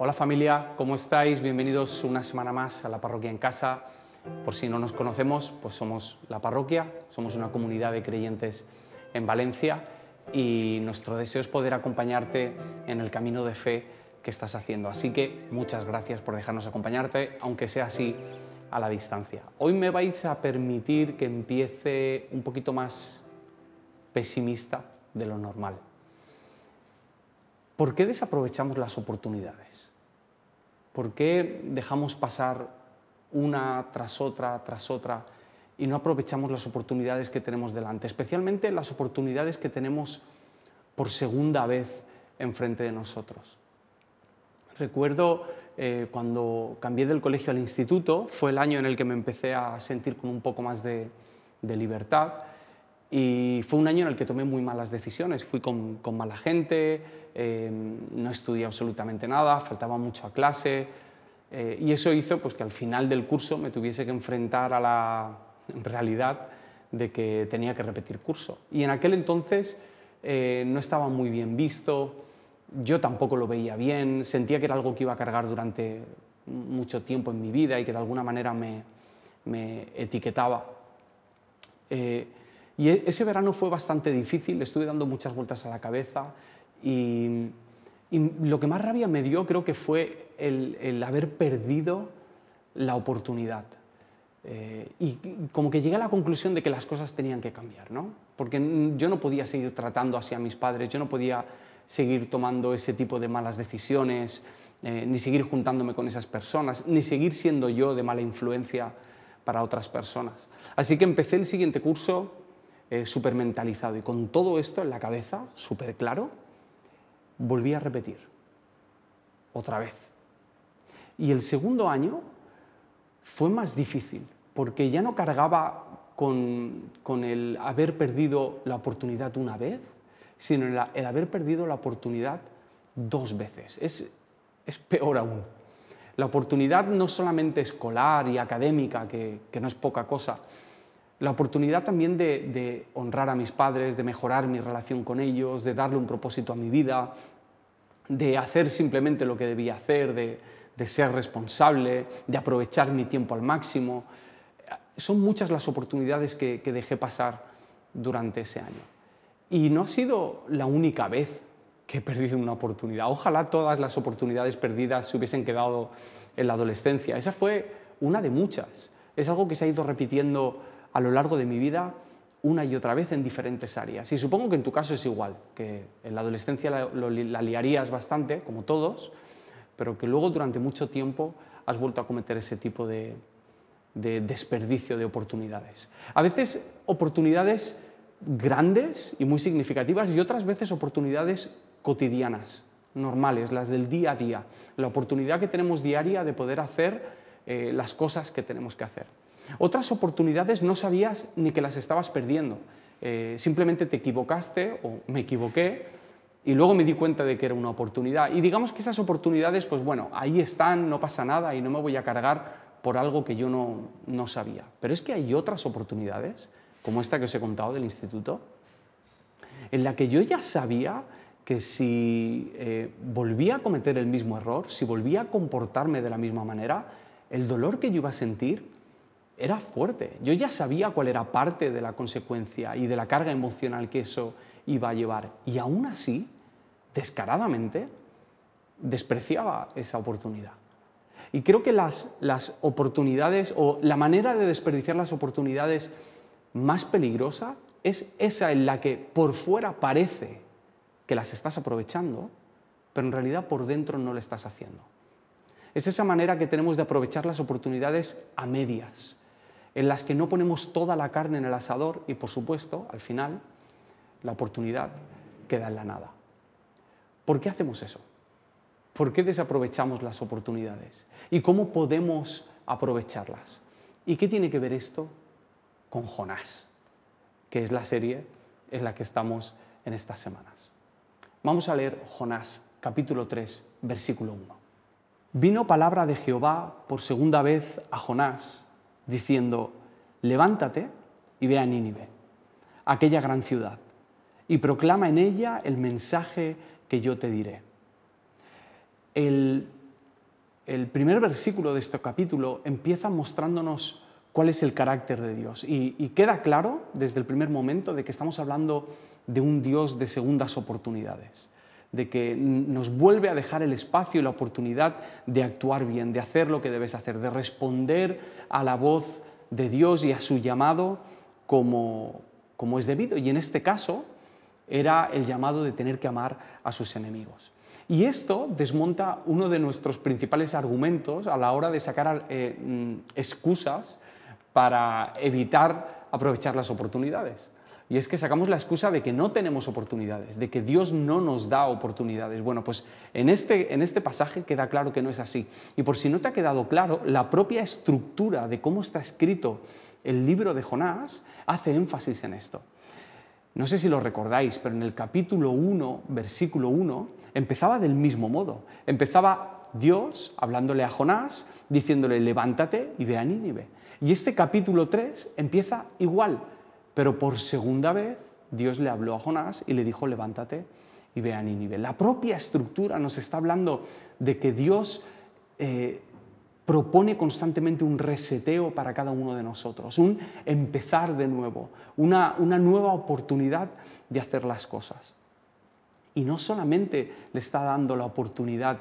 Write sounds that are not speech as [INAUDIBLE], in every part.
Hola familia, ¿cómo estáis? Bienvenidos una semana más a la parroquia en casa. Por si no nos conocemos, pues somos la parroquia, somos una comunidad de creyentes en Valencia y nuestro deseo es poder acompañarte en el camino de fe que estás haciendo. Así que muchas gracias por dejarnos acompañarte, aunque sea así a la distancia. Hoy me vais a permitir que empiece un poquito más pesimista de lo normal. ¿Por qué desaprovechamos las oportunidades? ¿Por qué dejamos pasar una tras otra, tras otra, y no aprovechamos las oportunidades que tenemos delante? Especialmente las oportunidades que tenemos por segunda vez enfrente de nosotros. Recuerdo eh, cuando cambié del colegio al instituto, fue el año en el que me empecé a sentir con un poco más de libertad y fue un año en el que tomé muy malas decisiones. Fui con, mala gente, eh, no estudié absolutamente nada, faltaba mucho a clase. Eh, y eso hizo pues, que al final del curso me tuviese que enfrentar a la realidad de que tenía que repetir curso. Y en aquel entonces eh, no estaba muy bien visto, yo tampoco lo veía bien, sentía que era algo que iba a cargar durante mucho tiempo en mi vida y que de alguna manera me, me etiquetaba. Y e, ese verano fue bastante difícil, estuve dando muchas vueltas a la cabeza y, lo que más rabia me dio creo que fue el, haber perdido la oportunidad. Eh, y como que llegué a la conclusión de que las cosas tenían que cambiar, ¿no? Porque yo no podía seguir tratando así a mis padres, yo no podía seguir tomando ese tipo de malas decisiones, eh, ni seguir juntándome con esas personas, ni seguir siendo yo de mala influencia para otras personas. Así que empecé el siguiente curso eh, mentalizado y con todo esto en la cabeza, súper claro, volví a repetir, otra vez. Y el segundo año fue más difícil, porque ya no cargaba con, el haber perdido la oportunidad una vez, sino el, haber perdido la oportunidad dos veces. Es, es, peor aún. La oportunidad no solamente escolar y académica, que, que no es poca cosa, la oportunidad también de, honrar a mis padres, de mejorar mi relación con ellos, de darle un propósito a mi vida, de hacer simplemente lo que debía hacer, de, ser responsable, de aprovechar mi tiempo al máximo. Son muchas las oportunidades que, dejé pasar durante ese año. Y no ha sido la única vez que he perdido una oportunidad. Ojalá todas las oportunidades perdidas se hubiesen quedado en la adolescencia. Esa fue una de muchas. Es algo que se ha ido repitiendo a lo largo de mi vida una y otra vez en diferentes áreas. Y supongo que en tu caso es igual, que en la adolescencia la, liarías bastante, como todos, pero que luego durante mucho tiempo has vuelto a cometer ese tipo de, de desperdicio de oportunidades. A veces oportunidades grandes y muy significativas y otras veces oportunidades cotidianas, normales, las del día a día, la oportunidad que tenemos diaria de poder hacer eh, las cosas que tenemos que hacer. Otras oportunidades no sabías ni que las estabas perdiendo. Eh, simplemente te equivocaste o me equivoqué y luego me di cuenta de que era una oportunidad. Y digamos que esas oportunidades, pues bueno, ahí están, no pasa nada y no me voy a cargar por algo que yo no, no sabía. Pero es que hay otras oportunidades, como esta que os he contado del instituto, en la que yo ya sabía que si eh, volvía a cometer el mismo error, si volvía a comportarme de la misma manera, el dolor que yo iba a sentir era fuerte. Yo ya sabía cuál era parte de la consecuencia y de la carga emocional que eso iba a llevar. Y aún así, descaradamente, despreciaba esa oportunidad. Y creo que las, las oportunidades o la manera de desperdiciar las oportunidades más peligrosa es esa en la que por fuera parece que las estás aprovechando, pero en realidad por dentro no lo estás haciendo. Es esa manera que tenemos de aprovechar las oportunidades a medias, en las que no ponemos toda la carne en el asador y, por supuesto, al final, la oportunidad queda en la nada. ¿Por qué hacemos eso? ¿Por qué desaprovechamos las oportunidades? ¿Y cómo podemos aprovecharlas? ¿Y qué tiene que ver esto con Jonás, que es la serie en la que estamos en estas semanas? Vamos a leer Jonás capítulo 3, versículo 1. Vino palabra de Jehová por segunda vez a Jonás diciendo, levántate y ve a Nínive, aquella gran ciudad, y proclama en ella el mensaje que yo te diré. El el primer versículo de este capítulo empieza mostrándonos cuál es el carácter de Dios. Y, y, queda claro desde el primer momento de que estamos hablando de un Dios de segundas oportunidades, de que nos vuelve a dejar el espacio y la oportunidad de actuar bien, de hacer lo que debes hacer, de responder a la voz de Dios y a su llamado como, como es debido. Y en este caso era el llamado de tener que amar a sus enemigos. Y esto desmonta uno de nuestros principales argumentos a la hora de sacar eh, mm, excusas para evitar aprovechar las oportunidades. Y es que sacamos la excusa de que no tenemos oportunidades, de que Dios no nos da oportunidades. Bueno, pues en este, en este pasaje queda claro que no es así. Y por si no te ha quedado claro, la propia estructura de cómo está escrito el libro de Jonás hace énfasis en esto. No sé si lo recordáis, pero en el capítulo 1, versículo 1, empezaba del mismo modo. Empezaba Dios hablándole a Jonás, diciéndole, levántate y ve a Nínive. Y este capítulo 3 empieza igual pero por segunda vez Dios le habló a Jonás y le dijo, levántate y ve a Nínive. La propia estructura nos está hablando de que Dios eh, propone constantemente un reseteo para cada uno de nosotros, un empezar de nuevo, una, una nueva oportunidad de hacer las cosas. Y no solamente le está dando la oportunidad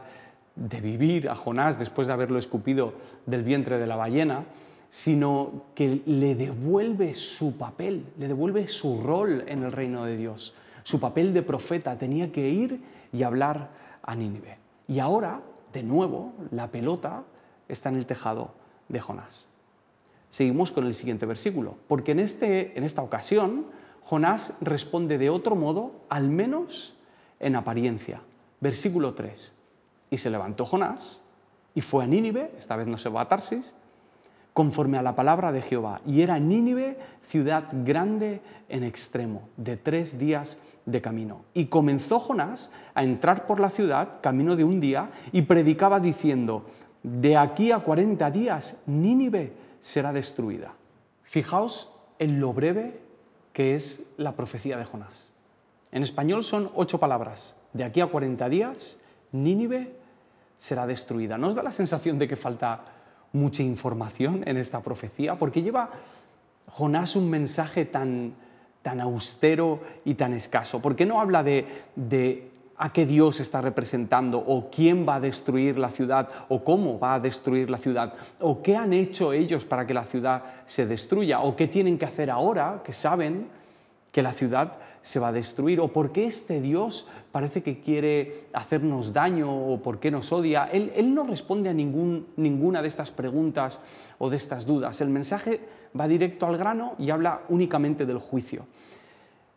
de vivir a Jonás después de haberlo escupido del vientre de la ballena, sino que le devuelve su papel, le devuelve su rol en el reino de Dios. Su papel de profeta tenía que ir y hablar a Nínive. Y ahora, de nuevo, la pelota está en el tejado de Jonás. Seguimos con el siguiente versículo, porque en, este, en esta ocasión Jonás responde de otro modo, al menos en apariencia. Versículo 3. Y se levantó Jonás y fue a Nínive, esta vez no se va a Tarsis, conforme a la palabra de Jehová. Y era Nínive ciudad grande en extremo, de tres días de camino. Y comenzó Jonás a entrar por la ciudad, camino de un día, y predicaba diciendo, de aquí a 40 días Nínive será destruida. Fijaos en lo breve que es la profecía de Jonás. En español son ocho palabras. De aquí a 40 días Nínive será destruida. ¿No os da la sensación de que falta mucha información en esta profecía? porque lleva Jonás un mensaje tan, tan austero y tan escaso? ¿Por qué no habla de a qué Dios está representando o quién va a destruir la ciudad o cómo va a destruir la ciudad o qué han hecho ellos para que la ciudad se destruya o qué tienen que hacer ahora que saben que la ciudad se va a destruir o por qué este Dios parece que quiere hacernos daño o por qué nos odia. Él, no responde a ningún, ninguna de estas preguntas o de estas dudas. El mensaje va directo al grano y habla únicamente del juicio.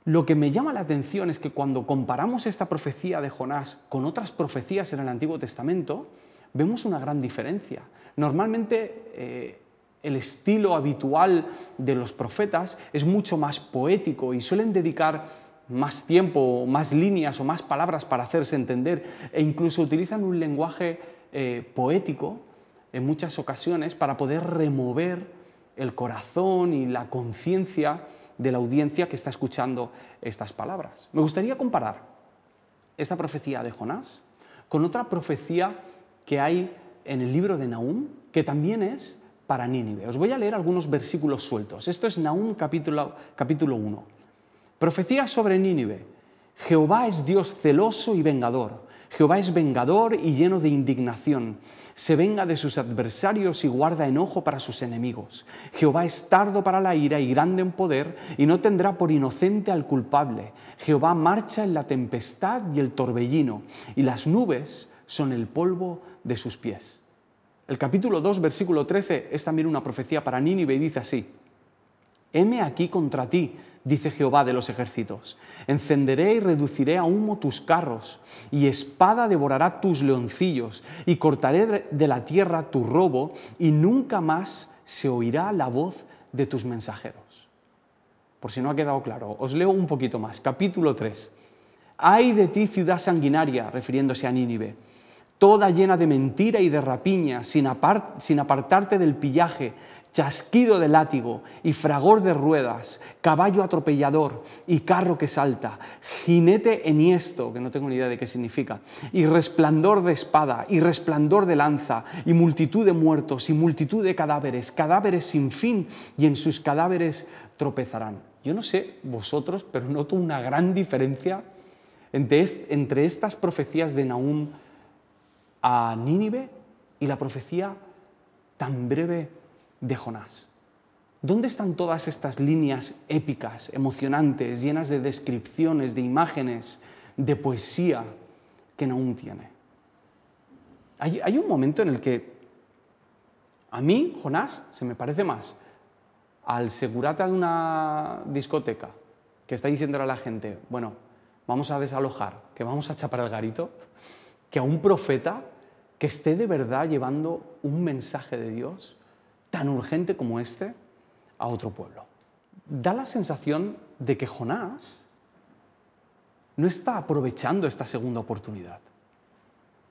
Lo que me llama la atención es que cuando comparamos esta profecía de Jonás con otras profecías en el Antiguo Testamento, vemos una gran diferencia. Normalmente eh, el estilo habitual de los profetas es mucho más poético y suelen dedicar más tiempo, más líneas o más palabras para hacerse entender e incluso utilizan un lenguaje eh, poético en muchas ocasiones para poder remover el corazón y la conciencia de la audiencia que está escuchando estas palabras. Me gustaría comparar esta profecía de Jonás con otra profecía que hay en el libro de Nahum, que también es para Nínive. Os voy a leer algunos versículos sueltos. Esto es Nahum capítulo, capítulo 1. Profecía sobre Nínive. Jehová es Dios celoso y vengador. Jehová es vengador y lleno de indignación. Se venga de sus adversarios y guarda enojo para sus enemigos. Jehová es tardo para la ira y grande en poder y no tendrá por inocente al culpable. Jehová marcha en la tempestad y el torbellino y las nubes son el polvo de sus pies. El capítulo 2, versículo 13 es también una profecía para Nínive y dice así, Heme aquí contra ti, dice Jehová de los ejércitos. Encenderé y reduciré a humo tus carros, y espada devorará tus leoncillos, y cortaré de la tierra tu robo, y nunca más se oirá la voz de tus mensajeros. Por si no ha quedado claro, os leo un poquito más. Capítulo 3. Ay de ti, ciudad sanguinaria, refiriéndose a Nínive toda llena de mentira y de rapiña, sin, apartarte del pillaje, chasquido de látigo y fragor de ruedas, caballo atropellador y carro que salta, jinete enhiesto, que no tengo ni idea de qué significa, y resplandor de espada, y resplandor de lanza, y multitud de muertos, y multitud de cadáveres, cadáveres sin fin, y en sus cadáveres tropezarán. Yo no sé vosotros, pero noto una gran diferencia entre, estas profecías de Nahum a Nínive y la profecía tan breve de Jonás. ¿Dónde están todas estas líneas épicas, emocionantes, llenas de descripciones, de imágenes, de poesía que Nahum tiene? Hay, hay un momento en el que a mí, Jonás, se me parece más al segurata de una discoteca que está diciéndole a la gente, bueno, vamos a desalojar, que vamos a chapar el garito, que a un profeta que esté de verdad llevando un mensaje de Dios tan urgente como este a otro pueblo. Da la sensación de que Jonás no está aprovechando esta segunda oportunidad,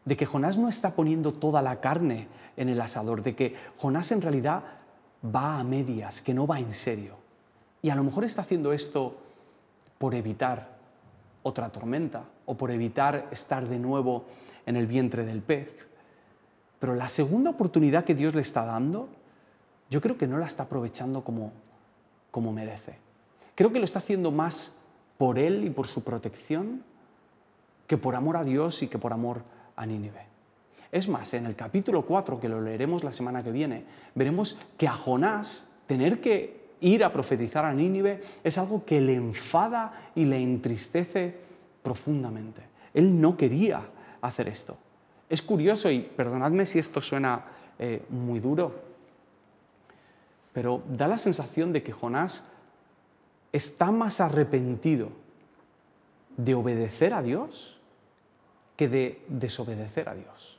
de que Jonás no está poniendo toda la carne en el asador, de que Jonás en realidad va a medias, que no va en serio. Y a lo mejor está haciendo esto por evitar otra tormenta o por evitar estar de nuevo en el vientre del pez. Pero la segunda oportunidad que Dios le está dando yo creo que no la está aprovechando como, como merece. Creo que lo está haciendo más por él y por su protección que por amor a Dios y que por amor a Nínive. Es más, en el capítulo 4, que lo leeremos la semana que viene, veremos que a Jonás tener que ir a profetizar a Nínive es algo que le enfada y le entristece profundamente. Él no quería hacer esto. Es curioso, y perdonadme si esto suena eh, muy duro, pero da la sensación de que Jonás está más arrepentido de obedecer a Dios que de desobedecer a Dios.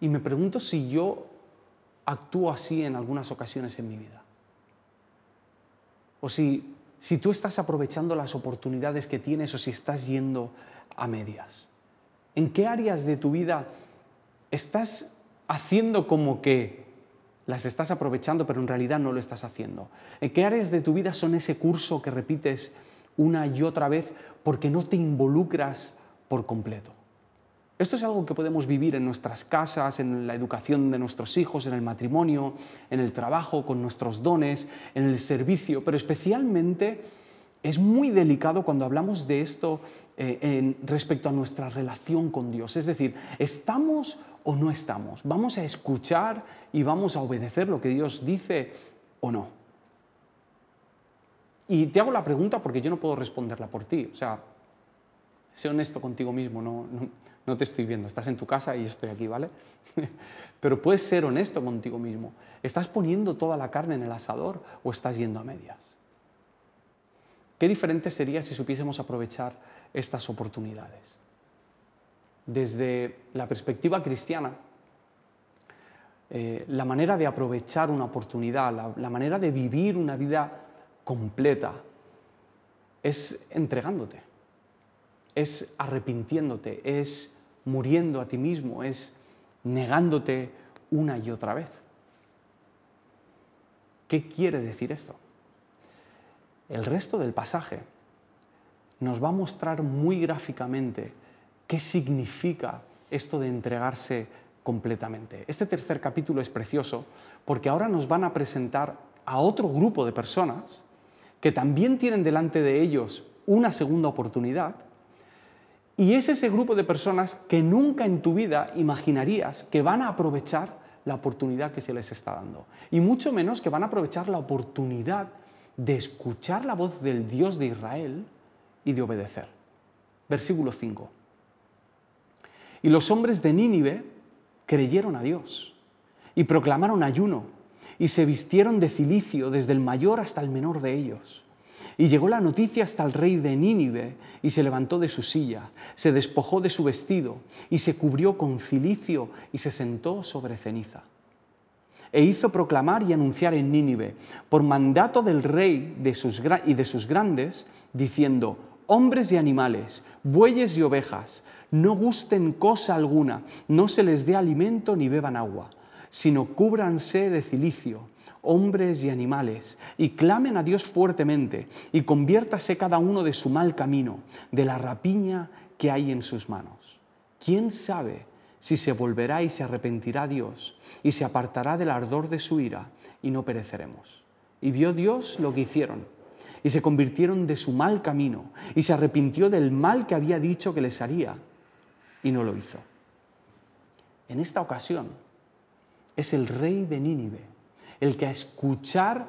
Y me pregunto si yo actúo así en algunas ocasiones en mi vida. O si, si tú estás aprovechando las oportunidades que tienes o si estás yendo a medias. ¿En qué áreas de tu vida estás haciendo como que las estás aprovechando, pero en realidad no lo estás haciendo. ¿En qué áreas de tu vida son ese curso que repites una y otra vez porque no te involucras por completo? Esto es algo que podemos vivir en nuestras casas, en la educación de nuestros hijos, en el matrimonio, en el trabajo, con nuestros dones, en el servicio, pero especialmente es muy delicado cuando hablamos de esto eh, en, respecto a nuestra relación con Dios. Es decir, ¿estamos o no estamos? ¿Vamos a escuchar y vamos a obedecer lo que Dios dice o no? Y te hago la pregunta porque yo no puedo responderla por ti. O sea, sé honesto contigo mismo, no, no, te estoy viendo, estás en tu casa y yo estoy aquí, ¿vale? [LAUGHS] Pero puedes ser honesto contigo mismo. ¿Estás poniendo toda la carne en el asador o estás yendo a medias? Qué diferente sería si supiésemos aprovechar estas oportunidades desde la perspectiva cristiana, eh, la manera de aprovechar una oportunidad, la, manera de vivir una vida completa, es entregándote, es arrepintiéndote, es muriendo a ti mismo, es negándote una y otra vez. ¿Qué quiere decir esto? El resto del pasaje nos va a mostrar muy gráficamente qué significa esto de entregarse completamente. Este tercer capítulo es precioso porque ahora nos van a presentar a otro grupo de personas que también tienen delante de ellos una segunda oportunidad y es ese grupo de personas que nunca en tu vida imaginarías que van a aprovechar la oportunidad que se les está dando. Y mucho menos que van a aprovechar la oportunidad de escuchar la voz del Dios de Israel y de obedecer. Versículo 5. Y los hombres de Nínive creyeron a Dios y proclamaron ayuno y se vistieron de cilicio desde el mayor hasta el menor de ellos. Y llegó la noticia hasta el rey de Nínive y se levantó de su silla, se despojó de su vestido y se cubrió con cilicio y se sentó sobre ceniza. E hizo proclamar y anunciar en Nínive, por mandato del rey de sus, y de sus grandes, diciendo, hombres y animales, bueyes y ovejas, no gusten cosa alguna, no se les dé alimento ni beban agua, sino cúbranse de cilicio, hombres y animales, y clamen a Dios fuertemente, y conviértase cada uno de su mal camino, de la rapiña que hay en sus manos. ¿Quién sabe si se volverá y se arrepentirá Dios, y se apartará del ardor de su ira, y no pereceremos? Y vio Dios lo que hicieron, y se convirtieron de su mal camino, y se arrepintió del mal que había dicho que les haría, y no lo hizo. En esta ocasión es el rey de Nínive el que a escuchar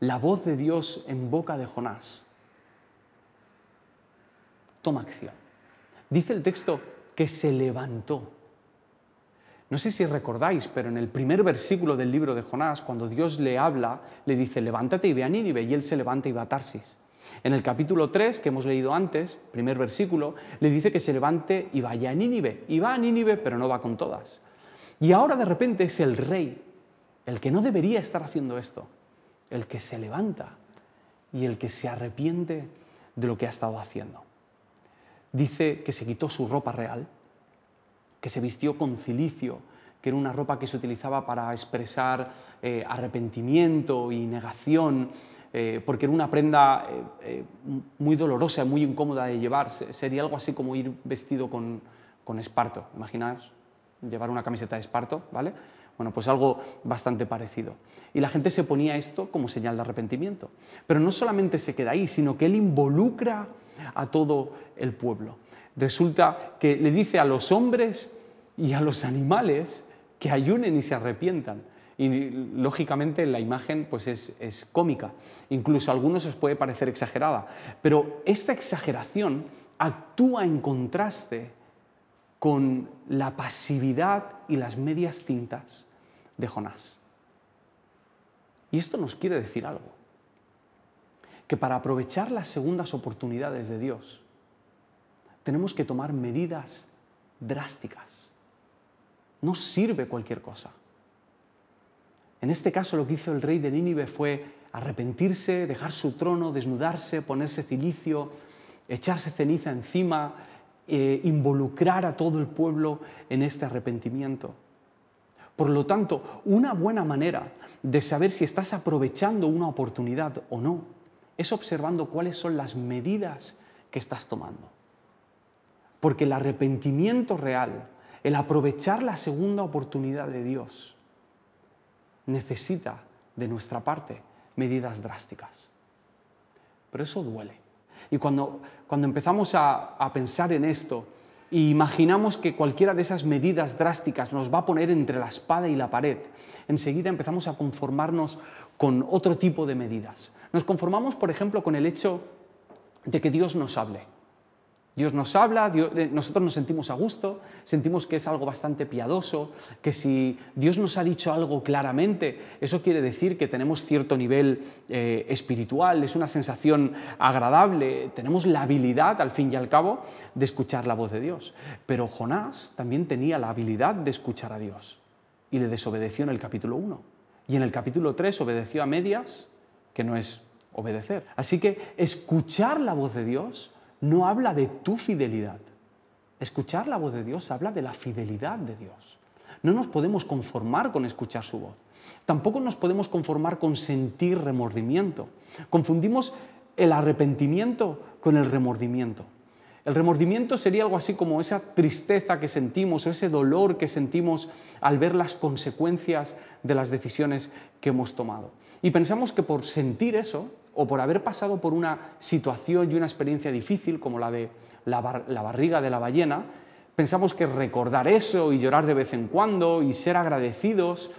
la voz de Dios en boca de Jonás toma acción. Dice el texto que se levantó. No sé si recordáis, pero en el primer versículo del libro de Jonás, cuando Dios le habla, le dice, levántate y ve a Nínive, y él se levanta y va a Tarsis. En el capítulo 3, que hemos leído antes, primer versículo, le dice que se levante y vaya a Nínive. Y va a Nínive, pero no va con todas. Y ahora de repente es el rey, el que no debería estar haciendo esto, el que se levanta y el que se arrepiente de lo que ha estado haciendo. Dice que se quitó su ropa real, que se vistió con cilicio, que era una ropa que se utilizaba para expresar eh, arrepentimiento y negación, eh, porque era una prenda eh, muy dolorosa, muy incómoda de llevar. Sería algo así como ir vestido con, con esparto. Imaginaos llevar una camiseta de esparto, ¿vale? Bueno, pues algo bastante parecido. Y la gente se ponía esto como señal de arrepentimiento. Pero no solamente se queda ahí, sino que él involucra a todo el pueblo. Resulta que le dice a los hombres y a los animales que ayunen y se arrepientan. Y lógicamente la imagen pues es, es cómica, incluso a algunos os puede parecer exagerada, pero esta exageración actúa en contraste con la pasividad y las medias tintas de Jonás. Y esto nos quiere decir algo, que para aprovechar las segundas oportunidades de Dios, tenemos que tomar medidas drásticas. No sirve cualquier cosa. En este caso lo que hizo el rey de Nínive fue arrepentirse, dejar su trono, desnudarse, ponerse cilicio, echarse ceniza encima, eh, involucrar a todo el pueblo en este arrepentimiento. Por lo tanto, una buena manera de saber si estás aprovechando una oportunidad o no es observando cuáles son las medidas que estás tomando. Porque el arrepentimiento real, el aprovechar la segunda oportunidad de Dios, necesita de nuestra parte medidas drásticas. Pero eso duele. Y cuando, cuando empezamos a, a pensar en esto e imaginamos que cualquiera de esas medidas drásticas nos va a poner entre la espada y la pared, enseguida empezamos a conformarnos con otro tipo de medidas. Nos conformamos, por ejemplo, con el hecho de que Dios nos hable. Dios nos habla, eh, nosotros nos sentimos a gusto, sentimos que es algo bastante piadoso, que si Dios nos ha dicho algo claramente, eso quiere decir que tenemos cierto nivel eh, espiritual, es una sensación agradable, tenemos la habilidad, al fin y al cabo, de escuchar la voz de Dios. Pero Jonás también tenía la habilidad de escuchar a Dios y le desobedeció en el capítulo 1. Y en el capítulo 3 obedeció a medias, que no es obedecer. Así que escuchar la voz de Dios no habla de tu fidelidad. Escuchar la voz de Dios habla de la fidelidad de Dios. No nos podemos conformar con escuchar su voz. Tampoco nos podemos conformar con sentir remordimiento. Confundimos el arrepentimiento con el remordimiento. El remordimiento sería algo así como esa tristeza que sentimos o ese dolor que sentimos al ver las consecuencias de las decisiones que hemos tomado. Y pensamos que por sentir eso o por haber pasado por una situación y una experiencia difícil como la de la, barriga de la ballena, pensamos que recordar eso y llorar de vez en cuando y ser agradecidos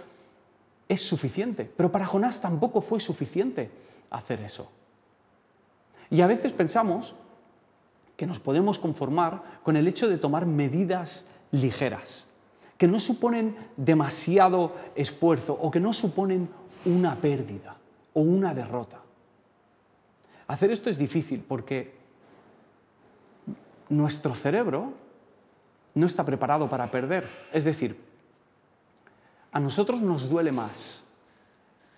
es suficiente. Pero para Jonás tampoco fue suficiente hacer eso. Y a veces pensamos que nos podemos conformar con el hecho de tomar medidas ligeras, que no suponen demasiado esfuerzo o que no suponen una pérdida o una derrota. Hacer esto es difícil porque nuestro cerebro no está preparado para perder. Es decir, a nosotros nos duele más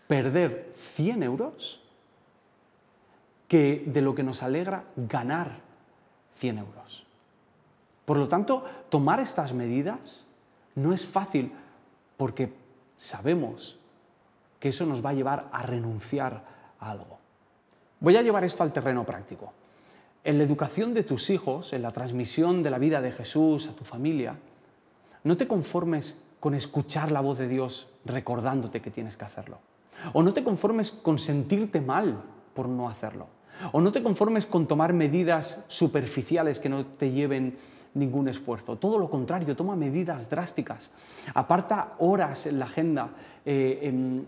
perder 100 euros que de lo que nos alegra ganar 100 euros. Por lo tanto, tomar estas medidas no es fácil porque sabemos que eso nos va a llevar a renunciar a algo. Voy a llevar esto al terreno práctico. En la educación de tus hijos, en la transmisión de la vida de Jesús a tu familia, no te conformes con escuchar la voz de Dios recordándote que tienes que hacerlo. O no te conformes con sentirte mal por no hacerlo. O no te conformes con tomar medidas superficiales que no te lleven ningún esfuerzo. Todo lo contrario, toma medidas drásticas. Aparta horas en la agenda. Eh, em,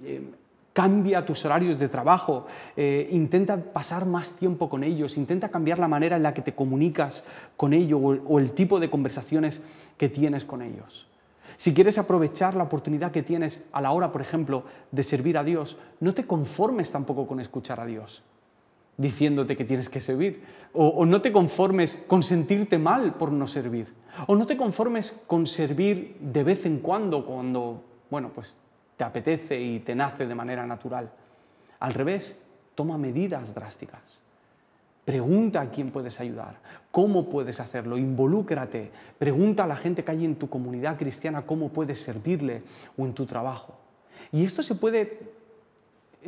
cambia tus horarios de trabajo, eh, intenta pasar más tiempo con ellos, intenta cambiar la manera en la que te comunicas con ellos o el tipo de conversaciones que tienes con ellos. Si quieres aprovechar la oportunidad que tienes a la hora, por ejemplo, de servir a Dios, no te conformes tampoco con escuchar a Dios diciéndote que tienes que servir. O, no te conformes con sentirte mal por no servir. O no te conformes con servir de vez en cuando, cuando, bueno, pues te apetece y te nace de manera natural. Al revés, toma medidas drásticas. Pregunta a quién puedes ayudar, cómo puedes hacerlo, involúcrate, pregunta a la gente que hay en tu comunidad cristiana cómo puedes servirle o en tu trabajo. Y esto se puede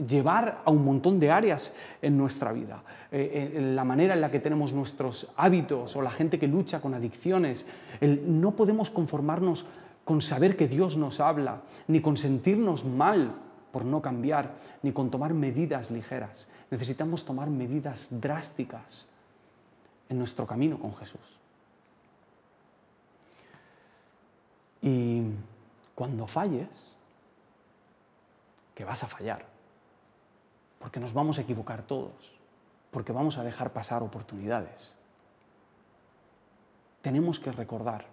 llevar a un montón de áreas en nuestra vida. Eh, en la manera en la que tenemos nuestros hábitos o la gente que lucha con adicciones. no podemos conformarnos con saber que Dios nos habla, ni con sentirnos mal por no cambiar, ni con tomar medidas ligeras. Necesitamos tomar medidas drásticas en nuestro camino con Jesús. Y cuando falles, que vas a fallar, porque nos vamos a equivocar todos, porque vamos a dejar pasar oportunidades. Tenemos que recordar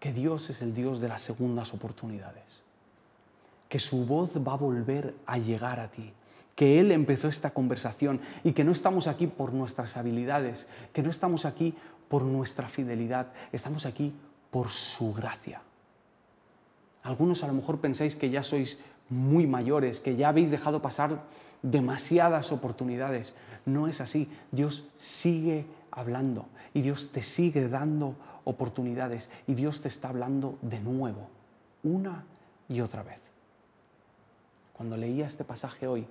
que Dios es el Dios de las segundas oportunidades, que su voz va a volver a llegar a ti, que Él empezó esta conversación y que no estamos aquí por nuestras habilidades, que no estamos aquí por nuestra fidelidad, estamos aquí por su gracia. Algunos a lo mejor pensáis que ya sois muy mayores, que ya habéis dejado pasar demasiadas oportunidades. No es así. Dios sigue hablando y Dios te sigue dando oportunidades y Dios te está hablando de nuevo, una y otra vez. Cuando leía este pasaje hoy,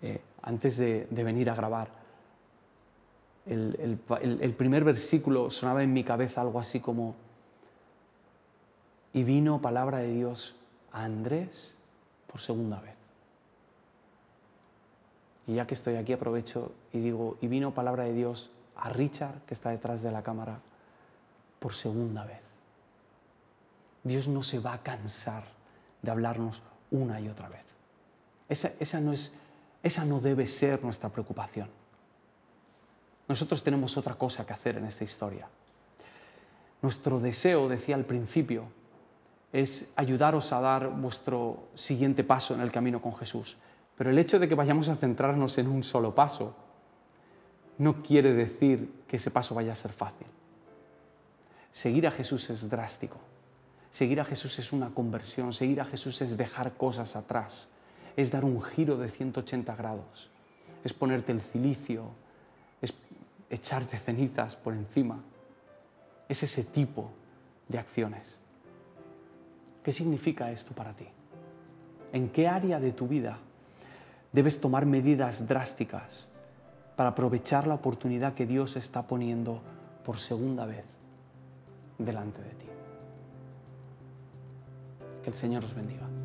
eh, antes de, venir a grabar, el primer versículo sonaba en mi cabeza algo así como, y vino palabra de Dios a Andrés por segunda vez. Y ya que estoy aquí aprovecho y digo, y vino palabra de Dios a Richard, que está detrás de la cámara, por segunda vez. Dios no se va a cansar de hablarnos una y otra vez. Esa, no, es, esa no debe ser nuestra preocupación. Nosotros tenemos otra cosa que hacer en esta historia. Nuestro deseo, decía al principio, es ayudaros a dar vuestro siguiente paso en el camino con Jesús. Pero el hecho de que vayamos a centrarnos en un solo paso no quiere decir que ese paso vaya a ser fácil. Seguir a Jesús es drástico. Seguir a Jesús es una conversión. Seguir a Jesús es dejar cosas atrás. Es dar un giro de 180 grados. Es ponerte el cilicio. Es echarte cenizas por encima. Es ese tipo de acciones. ¿Qué significa esto para ti? ¿En qué área de tu vida debes tomar medidas drásticas para aprovechar la oportunidad que Dios está poniendo por segunda vez delante de ti. Que el Señor os bendiga.